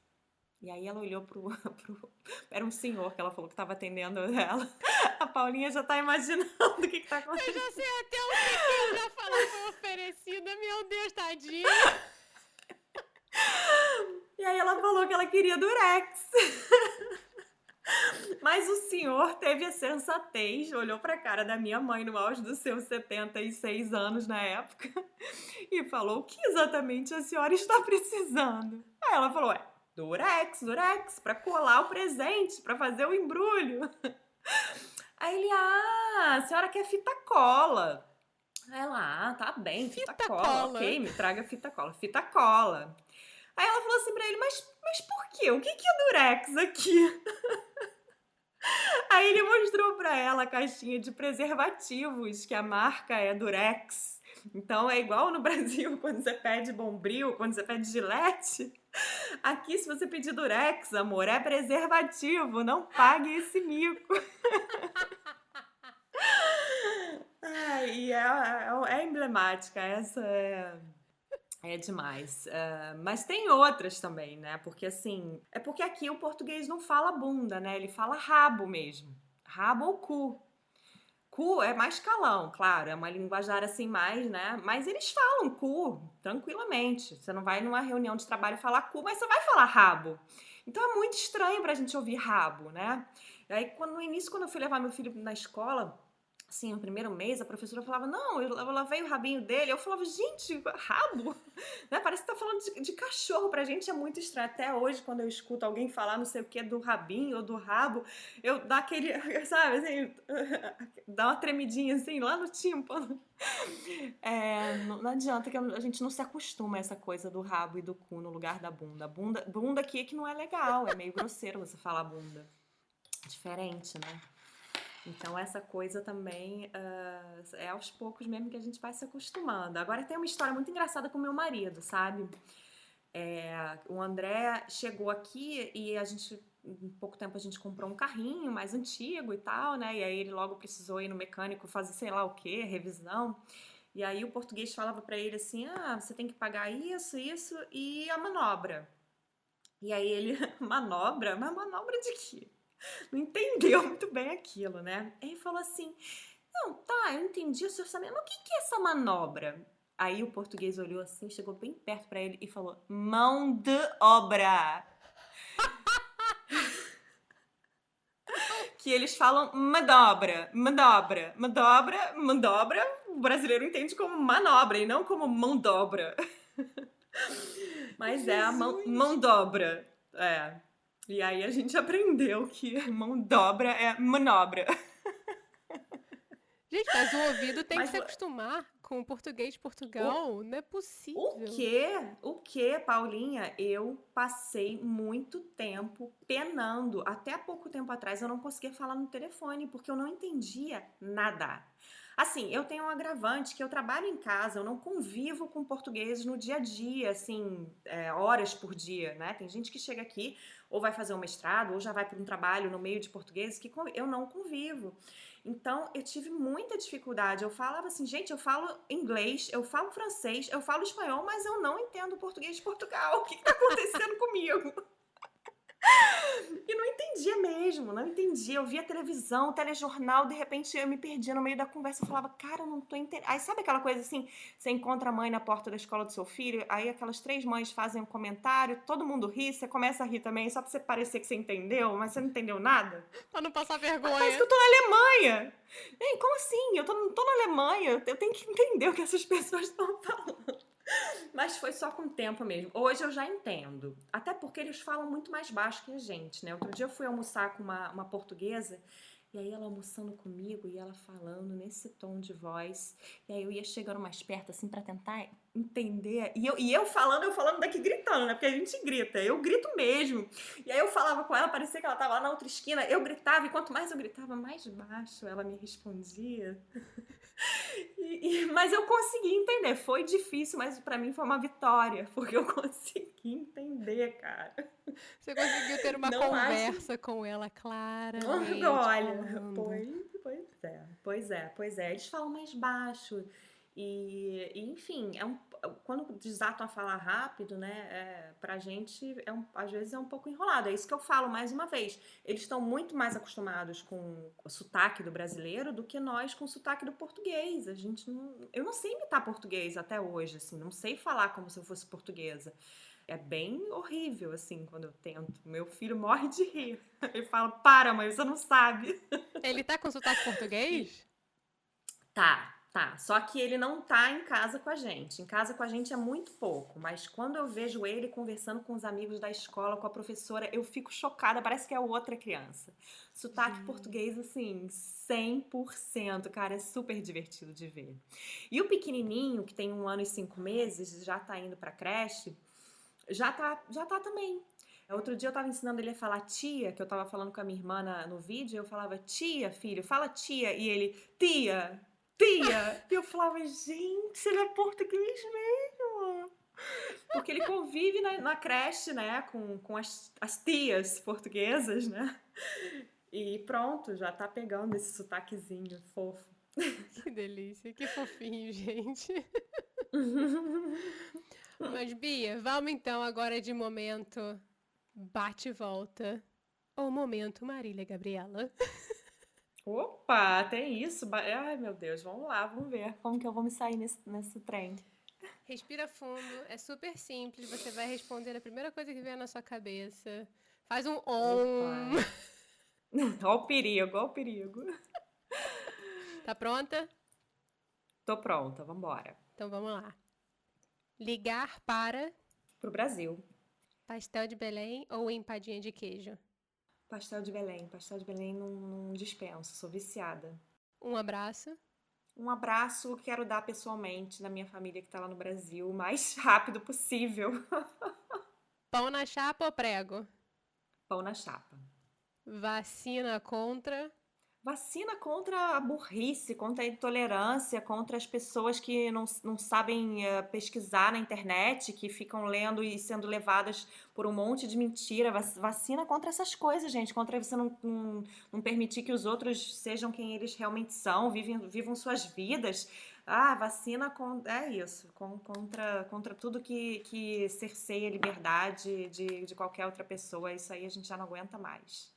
E aí ela olhou pro, *laughs* pro, Era um senhor que ela falou que estava atendendo *laughs* ela. A Paulinha já tá imaginando o que, que tá acontecendo. Eu já sei até o que, já falar foi oferecida. Meu Deus, tadinha. *laughs* E aí ela falou que ela queria durex. Mas o senhor teve a sensatez, olhou para a cara da minha mãe no auge dos seus 76 anos na época e falou: O que exatamente a senhora está precisando? Aí ela falou: É, durex, durex, para colar o presente, para fazer o embrulho. Aí ele: Ah, a senhora quer fita cola. Aí ela: Ah, tá bem, fita, fita cola. cola. Ok, me traga fita cola. Fita cola. Aí ela falou assim pra ele: Mas, mas por quê? O que, que é durex aqui? *laughs* Aí ele mostrou para ela a caixinha de preservativos, que a marca é Durex. Então é igual no *laughs* Brasil quando você pede Bombril, quando você pede Gillette. Aqui, se você pedir Durex, amor, é preservativo, não pague esse mico. *laughs* Ai, é, é, é emblemática, essa é é demais. Uh, mas tem outras também, né? Porque assim. É porque aqui o português não fala bunda, né? Ele fala rabo mesmo. Rabo ou cu. Cu é mais calão, claro, é uma linguajar assim mais, né? Mas eles falam cu tranquilamente. Você não vai numa reunião de trabalho falar cu, mas você vai falar rabo. Então é muito estranho pra gente ouvir rabo, né? E aí, quando, no início, quando eu fui levar meu filho na escola, assim, no primeiro mês, a professora falava, não, eu, lavei o rabinho dele. Eu falava, gente, rabo? *laughs* Né? Parece que tá falando de, de, cachorro. Pra gente é muito estranho. Até hoje, quando eu escuto alguém falar não sei o que do rabinho ou do rabo, eu dá aquele, *laughs* sabe, assim, *laughs* dá uma tremidinha assim, lá no tímpano. É, não, não, adianta que a gente não se acostuma a essa coisa do rabo e do cu no lugar da bunda. Bunda, bunda aqui é que não é legal, é meio grosseiro você falar bunda. Diferente, né? Então, essa coisa também uh, é aos poucos mesmo que a gente vai se acostumando. Agora, tem uma história muito engraçada com meu marido, sabe? É, o André chegou aqui e a gente, em pouco tempo, a gente comprou um carrinho mais antigo e tal, né? E aí ele logo precisou ir no mecânico fazer sei lá o que, revisão. E aí o português falava para ele assim: ah, você tem que pagar isso, isso e a manobra. E aí ele, *laughs* manobra? Mas manobra de quê? Não entendeu muito bem aquilo, né? Ele falou assim: Não, tá, eu entendi o seu orçamento, mas o que é essa manobra? Aí o português olhou assim, chegou bem perto para ele e falou: Mão de obra. *laughs* que eles falam manobra, manobra, manobra, manobra. O brasileiro entende como manobra e não como mão dobra. *laughs* Mas Jesus. é a mão, mão dobra. É. E aí a gente aprendeu que mão dobra é manobra. Gente, mas o ouvido tem mas, que se acostumar com o português de Portugal. O, não é possível. O quê? O quê, Paulinha? Eu passei muito tempo penando. Até pouco tempo atrás eu não conseguia falar no telefone porque eu não entendia nada. Assim, eu tenho um agravante que eu trabalho em casa, eu não convivo com portugueses no dia a dia, assim, é, horas por dia, né? Tem gente que chega aqui ou vai fazer um mestrado ou já vai para um trabalho no meio de portugueses que eu não convivo. Então, eu tive muita dificuldade. Eu falava assim, gente, eu falo inglês, eu falo francês, eu falo espanhol, mas eu não entendo português de Portugal. O que está acontecendo comigo? E não entendia mesmo, não entendia. Eu via televisão, telejornal, de repente eu me perdia no meio da conversa. Eu falava, cara, eu não tô entendendo. Aí sabe aquela coisa assim? Você encontra a mãe na porta da escola do seu filho, aí aquelas três mães fazem um comentário, todo mundo ri, você começa a rir também, só pra você parecer que você entendeu, mas você não entendeu nada. Pra não passar vergonha. Parece que eu tô na Alemanha. Ei, como assim? Eu tô, não tô na Alemanha, eu tenho que entender o que essas *laughs* pessoas estão falando. *laughs* Mas foi só com o tempo mesmo. Hoje eu já entendo. Até porque eles falam muito mais baixo que a gente, né? Outro dia eu fui almoçar com uma, uma portuguesa e aí ela almoçando comigo e ela falando nesse tom de voz. E aí eu ia chegando mais perto, assim, para tentar entender. E eu, e eu falando, eu falando daqui gritando, né? Porque a gente grita. Eu grito mesmo. E aí eu falava com ela, parecia que ela tava lá na outra esquina. Eu gritava, e quanto mais eu gritava, mais baixo ela me respondia. *laughs* E, e, mas eu consegui entender. Foi difícil, mas para mim foi uma vitória, porque eu *laughs* consegui entender, cara. Você conseguiu ter uma Não conversa acho... com ela clara. Olha, pois, pois é, pois é, pois é. Eles falam mais baixo. E, e, enfim, é um, quando desatam a falar rápido, né, é, pra gente, é um, às vezes é um pouco enrolado. É isso que eu falo mais uma vez. Eles estão muito mais acostumados com o sotaque do brasileiro do que nós com o sotaque do português. A gente não, eu não sei imitar português até hoje, assim, não sei falar como se eu fosse portuguesa. É bem horrível, assim, quando eu tento. Meu filho morre de rir. *laughs* Ele fala, para, mãe, você não sabe. Ele tá com sotaque português? Tá, Tá, só que ele não tá em casa com a gente. Em casa com a gente é muito pouco, mas quando eu vejo ele conversando com os amigos da escola, com a professora, eu fico chocada, parece que é outra criança. Sotaque uhum. português, assim, 100%, cara, é super divertido de ver. E o pequenininho, que tem um ano e cinco meses, já tá indo pra creche, já tá, já tá também. Outro dia eu tava ensinando ele a falar tia, que eu tava falando com a minha irmã no vídeo, eu falava tia, filho, fala tia, e ele, tia, tia! E eu falava, gente, ele é português mesmo! Porque ele convive na, na creche, né, com, com as, as tias portuguesas, né? E pronto, já tá pegando esse sotaquezinho fofo. Que delícia, que fofinho, gente. *laughs* Mas, Bia, vamos então agora de momento bate e volta. O momento Marília Gabriela. Opa, tem isso? Ai, meu Deus, vamos lá, vamos ver como que eu vou me sair nesse, nesse trem. Respira fundo, é super simples, você vai responder a primeira coisa que vier na sua cabeça. Faz um om. *laughs* Olha o perigo, olha o perigo. Tá pronta? Tô pronta, vamos embora. Então vamos lá. Ligar para... Pro Brasil. Pastel de Belém ou empadinha de queijo? Pastel de Belém. Pastel de Belém não, não dispenso, sou viciada. Um abraço. Um abraço quero dar pessoalmente na minha família que está lá no Brasil, o mais *laughs* rápido possível. *laughs* Pão na chapa ou prego? Pão na chapa. Vacina contra Vacina contra a burrice, contra a intolerância, contra as pessoas que não, não sabem uh, pesquisar na internet, que ficam lendo e sendo levadas por um monte de mentira. Vacina contra essas coisas, gente. Contra você não, não, não permitir que os outros sejam quem eles realmente são, vivem, vivam suas vidas. Ah, vacina com, é isso, com, contra, contra tudo que, que cerceia a liberdade de, de qualquer outra pessoa. Isso aí a gente já não aguenta mais.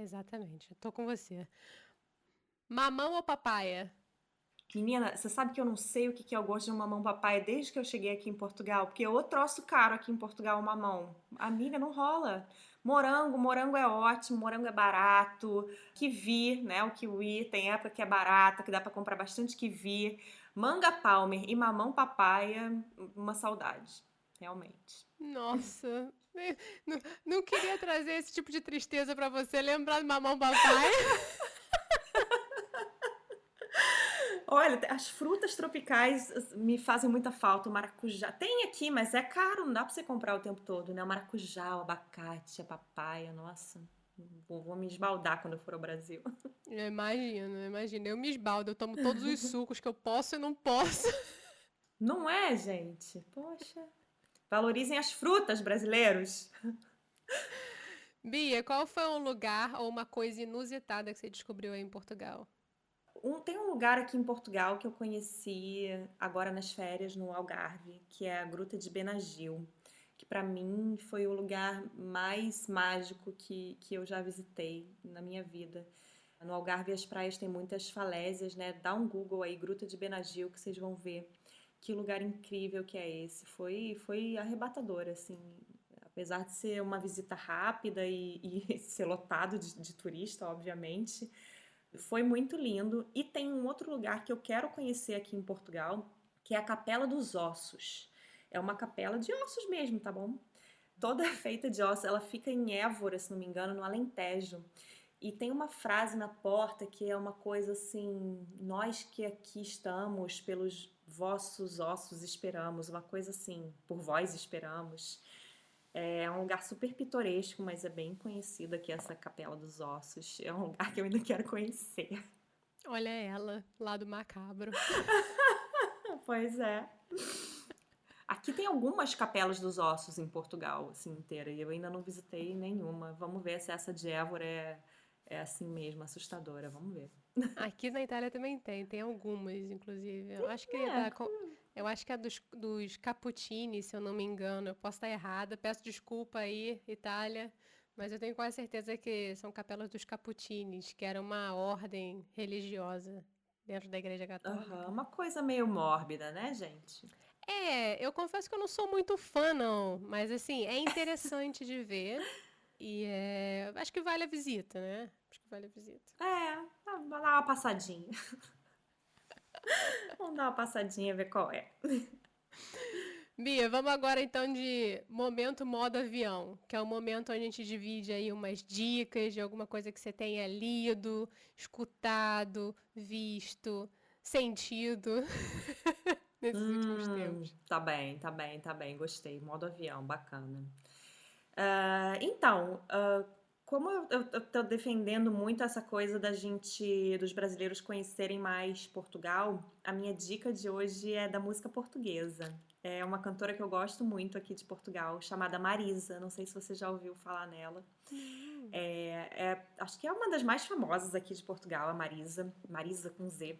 Exatamente, tô com você. Mamão ou papaya? Menina, você sabe que eu não sei o que é o gosto de um mamão papaya desde que eu cheguei aqui em Portugal, porque eu troço caro aqui em Portugal o mamão. Amiga, não rola. Morango, morango é ótimo, morango é barato. Kiwi, né? O kiwi tem época que é barata, que dá para comprar bastante kiwi. Manga palmer e mamão papaya, uma saudade, realmente. Nossa, *laughs* não, não queria trazer esse tipo de tristeza para você, lembrar do mamão papai. *laughs* Olha, as frutas tropicais me fazem muita falta. O maracujá. Tem aqui, mas é caro, não dá pra você comprar o tempo todo, né? O maracujá, o abacate, a papaya, nossa. Vou, vou me esbaldar quando eu for ao Brasil. *laughs* Eu imagino, eu imagino. Eu me esbaldo, eu tomo todos os sucos que eu posso e não posso. Não é, gente? Poxa. Valorizem as frutas, brasileiros. Bia, qual foi um lugar ou uma coisa inusitada que você descobriu aí em Portugal? Um, tem um lugar aqui em Portugal que eu conheci agora nas férias, no Algarve, que é a Gruta de Benagil. Que para mim foi o lugar mais mágico que, que eu já visitei na minha vida. No Algarve as praias têm muitas falésias, né? Dá um Google aí, Gruta de Benagil, que vocês vão ver que lugar incrível que é esse. Foi, foi arrebatador, assim. Apesar de ser uma visita rápida e, *laughs* e ser lotado de, de turista, obviamente, foi muito lindo. E tem um outro lugar que eu quero conhecer aqui em Portugal, que é a Capela dos Ossos. É uma capela de ossos mesmo, tá bom? Toda *laughs* feita de ossos. Ela fica em Évora, se não me engano, no Alentejo. E tem uma frase na porta que é uma coisa assim: Nós que aqui estamos, pelos vossos ossos esperamos, uma coisa assim, por vós esperamos. É um lugar super pitoresco, mas é bem conhecido aqui, essa Capela dos Ossos. É um lugar que eu ainda quero conhecer. Olha ela, lá do macabro. *laughs* pois é. Aqui tem algumas capelas dos ossos em Portugal, assim, inteira, e eu ainda não visitei nenhuma. Vamos ver se essa de Évora é é assim mesmo, assustadora. Vamos ver. Aqui na Itália também tem, tem algumas, inclusive. Eu acho que é, da, eu acho que é dos, dos Cappuccini, se eu não me engano. Eu posso estar errada. Peço desculpa aí, Itália. Mas eu tenho quase certeza que são capelas dos Cappuccines, que era uma ordem religiosa dentro da Igreja Católica. Uhum, uma coisa meio mórbida, né, gente? É, eu confesso que eu não sou muito fã, não. Mas, assim, é interessante de ver. *laughs* E é, acho que vale a visita, né? Acho que vale a visita. É, vamos dar uma passadinha. *laughs* vamos dar uma passadinha, ver qual é. Bia, vamos agora então de momento modo avião, que é o momento onde a gente divide aí umas dicas de alguma coisa que você tenha lido, escutado, visto, sentido *laughs* nesses hum, últimos tempos. Tá bem, tá bem, tá bem, gostei. Modo avião, bacana. Uh, então, uh, como eu estou defendendo muito essa coisa da gente, dos brasileiros conhecerem mais Portugal, a minha dica de hoje é da música portuguesa. É uma cantora que eu gosto muito aqui de Portugal, chamada Marisa. Não sei se você já ouviu falar nela. Uhum. É, é, acho que é uma das mais famosas aqui de Portugal, a Marisa. Marisa com Z.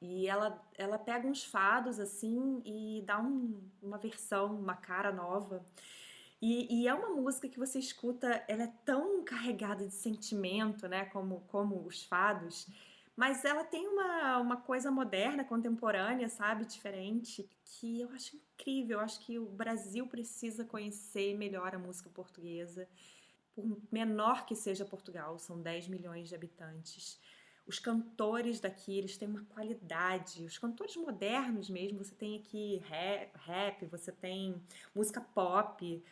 E ela, ela pega uns fados assim e dá um, uma versão, uma cara nova. E, e, é uma música que você escuta, ela é tão carregada de sentimento, né, como, como os fados, mas ela tem uma, uma coisa moderna, contemporânea, sabe, diferente, que eu acho incrível. Eu acho que o Brasil precisa conhecer melhor a música portuguesa, por menor que seja Portugal, são 10 milhões de habitantes. Os cantores daqui, eles têm uma qualidade. Os cantores modernos mesmo, você tem aqui rap, rap você tem música pop,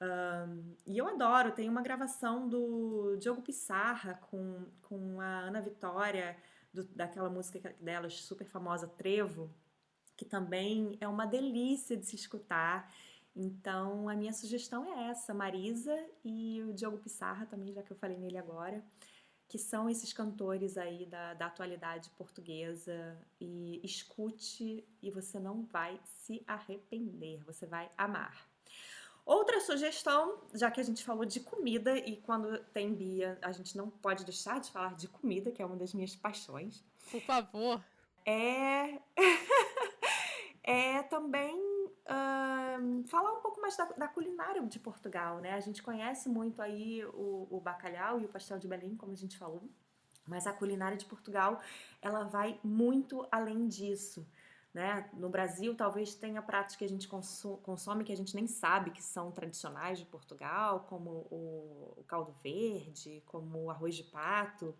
um, e eu adoro, tem uma gravação do Diogo Pissarra com, com a Ana Vitória, do, daquela música delas super famosa, Trevo, que também é uma delícia de se escutar. Então, a minha sugestão é essa, Marisa e o Diogo Pissarra também, já que eu falei nele agora, que são esses cantores aí da, da atualidade portuguesa. E escute e você não vai se arrepender, você vai amar. Outra sugestão, já que a gente falou de comida e quando tem Bia, a gente não pode deixar de falar de comida, que é uma das minhas paixões. Por favor. É. *laughs* é também falar um pouco mais da, da, culinária de Portugal, né? A gente conhece muito aí o, o bacalhau e o pastel de Belém, como a gente falou, mas a culinária de Portugal ela vai muito além disso. Né? No Brasil, talvez tenha pratos que a gente consome que a gente nem sabe que são tradicionais de Portugal, como o, caldo verde, como o arroz de pato.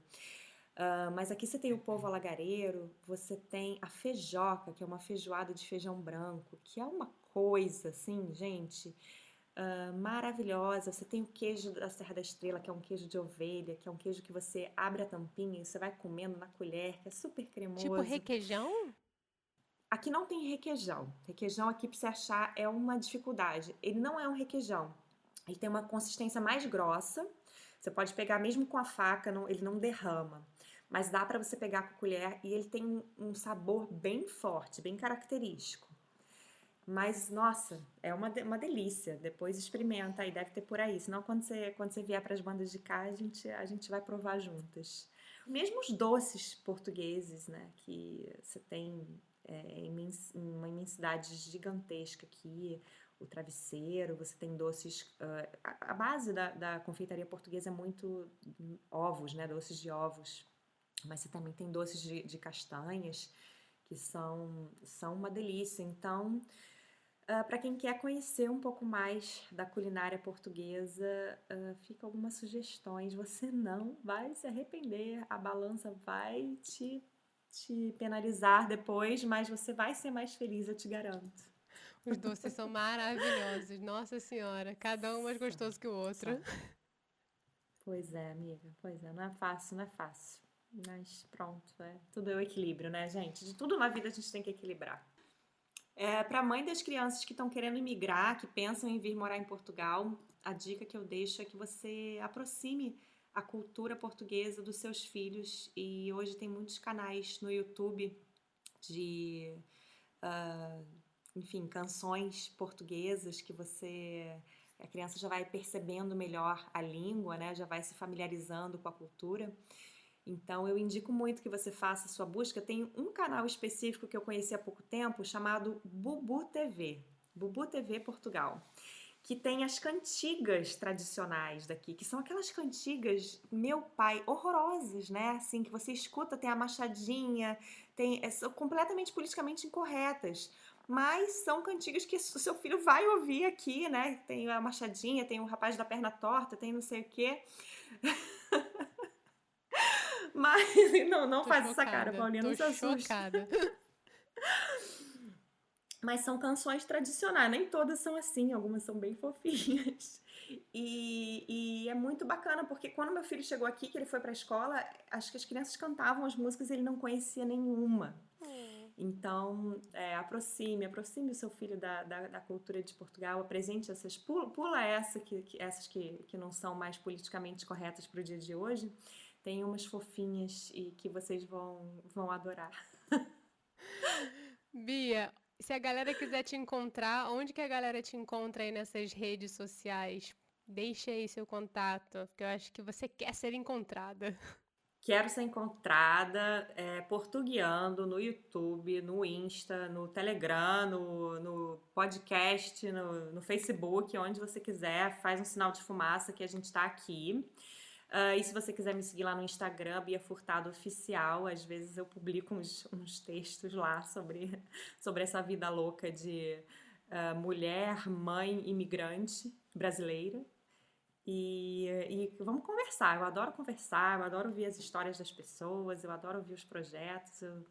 Uh, mas aqui você tem o povo alagareiro, você tem a feijoca, que é uma feijoada de feijão branco, que é uma coisa assim, gente, uh, maravilhosa. Você tem o queijo da Serra da Estrela, que é um queijo de ovelha, que é um queijo que você abre a tampinha e você vai comendo na colher, que é super cremoso. Tipo requeijão? Aqui não tem requeijão. Requeijão aqui para você achar é uma dificuldade. Ele não é um requeijão. Ele tem uma consistência mais grossa. Você pode pegar mesmo com a faca, não, ele não derrama. Mas dá para você pegar com a colher e ele tem um sabor bem forte, bem característico. Mas, nossa, é uma, uma delícia. Depois experimenta aí, deve ter por aí. Senão, quando você, quando você vier para as bandas de cá, a gente, a gente vai provar juntas. Mesmo os doces portugueses, né? Que você tem é, uma imensidade gigantesca aqui. o travesseiro, você tem doces. Uh, a, a, base da, da confeitaria portuguesa é muito ovos, né? Doces de ovos. Mas você também tem doces de, de castanhas, que são, são uma delícia. Então, uh, ah, para quem quer conhecer um pouco mais da culinária portuguesa, uh, fica algumas sugestões. Você não vai se arrepender, a balança vai te, te penalizar depois, mas você vai ser mais feliz, eu te garanto. Os doces são maravilhosos, nossa senhora, cada um mais gostoso que o outro. Pois é, amiga, pois é, não é fácil, não é fácil. Mas pronto, é, tudo é o equilíbrio, né, gente? De tudo na vida a gente tem que equilibrar. É, Para a mãe das crianças que estão querendo emigrar, que pensam em vir morar em Portugal, a dica que eu deixo é que você aproxime a cultura portuguesa dos seus filhos. E hoje tem muitos canais no YouTube de. Uh, enfim, canções portuguesas que você a criança já vai percebendo melhor a língua, né? Já vai se familiarizando com a cultura. Então eu indico muito que você faça sua busca. Tem um canal específico que eu conheci há pouco tempo chamado Bubu TV, Bubu TV Portugal, que tem as cantigas tradicionais daqui, que são aquelas cantigas, meu pai, horrorosas, né? Assim que você escuta, tem a machadinha, tem é, são completamente politicamente incorretas mas são cantigas que o seu filho vai ouvir aqui, né? Tem a Machadinha, tem o Rapaz da Perna Torta, tem não sei o quê. *laughs* mas *laughs* não, não faz essa cara, Paulinha, não se assuste. Chocada. *laughs* mas são canções tradicionais, nem todas são assim, algumas são bem *laughs* fofinhas. E, e, é muito bacana, porque quando meu filho chegou aqui, que ele foi para a escola, acho que as crianças cantavam as músicas e ele não conhecia nenhuma. Então, é, aproxime, aproxime o seu filho da, da, da, cultura de Portugal, apresente essas, pula, pula essa que, que, essas que, que não são mais politicamente corretas para o dia de hoje. Tem umas fofinhas e que vocês vão, vão adorar. *laughs* Bia, se a galera quiser te encontrar, onde que a galera te encontra aí nessas redes sociais? Deixe aí seu contato, porque eu acho que você quer ser encontrada. Quero ser encontrada é, no YouTube, no Insta, no Telegram, no, no podcast, no, no, Facebook, onde você quiser. Faz um sinal de fumaça que a gente está aqui. Uh, e se você quiser me seguir lá no Instagram, Bia Furtado Oficial, às vezes eu publico uns, uns textos lá sobre, *laughs* sobre essa vida louca de uh, mulher, mãe, imigrante brasileira. E, e, vamos conversar. Eu adoro conversar, eu adoro ouvir as histórias das pessoas, eu adoro ouvir os projetos. Eu,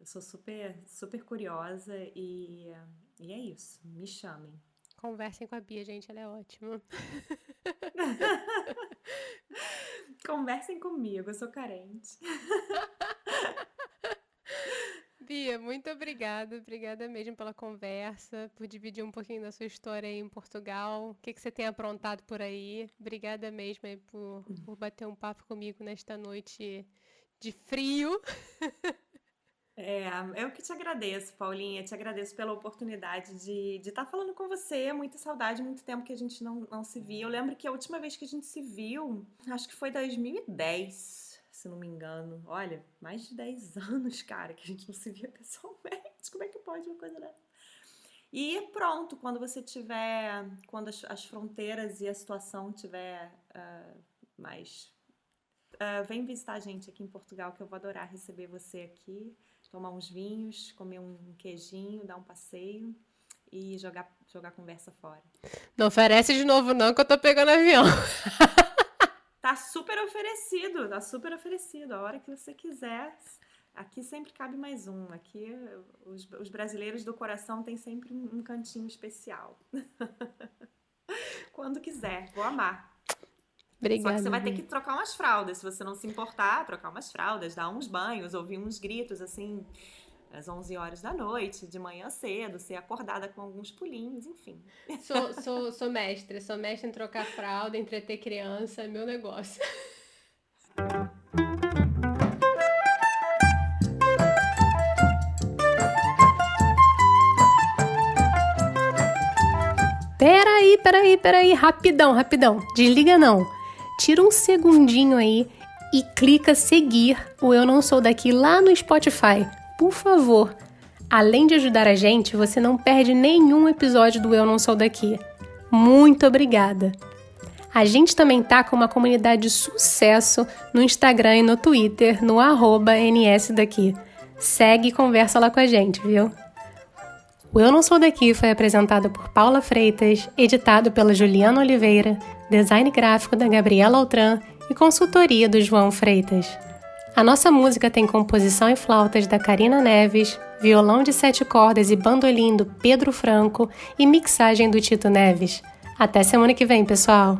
eu sou super, super curiosa e, e é isso. Me chamem. Conversem com a Bia, gente, ela é ótima. *laughs* Conversem comigo, eu sou carente. *laughs* Bia, muito obrigada. Obrigada mesmo pela conversa, por dividir um pouquinho da sua história aí em Portugal. O que, que você tem aprontado por aí? Obrigada mesmo por, por bater um papo comigo nesta noite de frio. *laughs* É, eu que te agradeço, Paulinha. Te agradeço pela oportunidade de estar tá falando com você. Muita saudade, muito tempo que a gente não, não se via. Eu lembro que a última vez que a gente se viu, acho que foi 2010 se não me engano. Olha, mais de 10 *laughs* anos, cara, que a gente não se via pessoalmente. Como é que pode uma coisa dessa? E pronto, quando você tiver, quando as, as fronteiras e a situação tiver uh, mais. Uh, vem visitar a gente aqui em Portugal, que eu vou adorar receber você aqui, tomar uns vinhos, comer um queijinho, dar um passeio e jogar, jogar conversa fora. Não oferece de novo, não, que eu tô pegando avião. *laughs* Tá super oferecido, tá super oferecido. A hora que você quiser. Aqui sempre cabe mais um. Aqui os, os brasileiros do coração têm sempre um, um cantinho especial. *laughs* Quando quiser, vou amar. Obrigada. Só que você vai ter que trocar umas fraldas. Se você não se importar, trocar umas fraldas, dar uns banhos, ouvir uns gritos assim às 11 horas da noite, de manhã cedo, ser acordada com alguns pulinhos, enfim. Sou, sou, sou mestre, sou mestre em trocar fralda, entreter criança, é meu negócio. Peraí, peraí, peraí, rapidão, rapidão, desliga não. Tira um segundinho aí e clica seguir o Eu Não Sou Daqui lá no Spotify por favor, Além de ajudar a gente, você não perde nenhum episódio do Eu Não Sou Daqui. Muito obrigada! A gente também tá com uma comunidade de sucesso no Instagram e no Twitter, no NSDaqui. Segue e conversa lá com a gente, viu? O Eu Não Sou Daqui foi apresentado por Paula Freitas, editado pela Juliana Oliveira, design gráfico da Gabriela Altran e consultoria do João Freitas. A nossa música tem composição e flautas da Karina Neves, violão de sete cordas e bandolim do Pedro Franco e mixagem do Tito Neves. Até semana que vem, pessoal!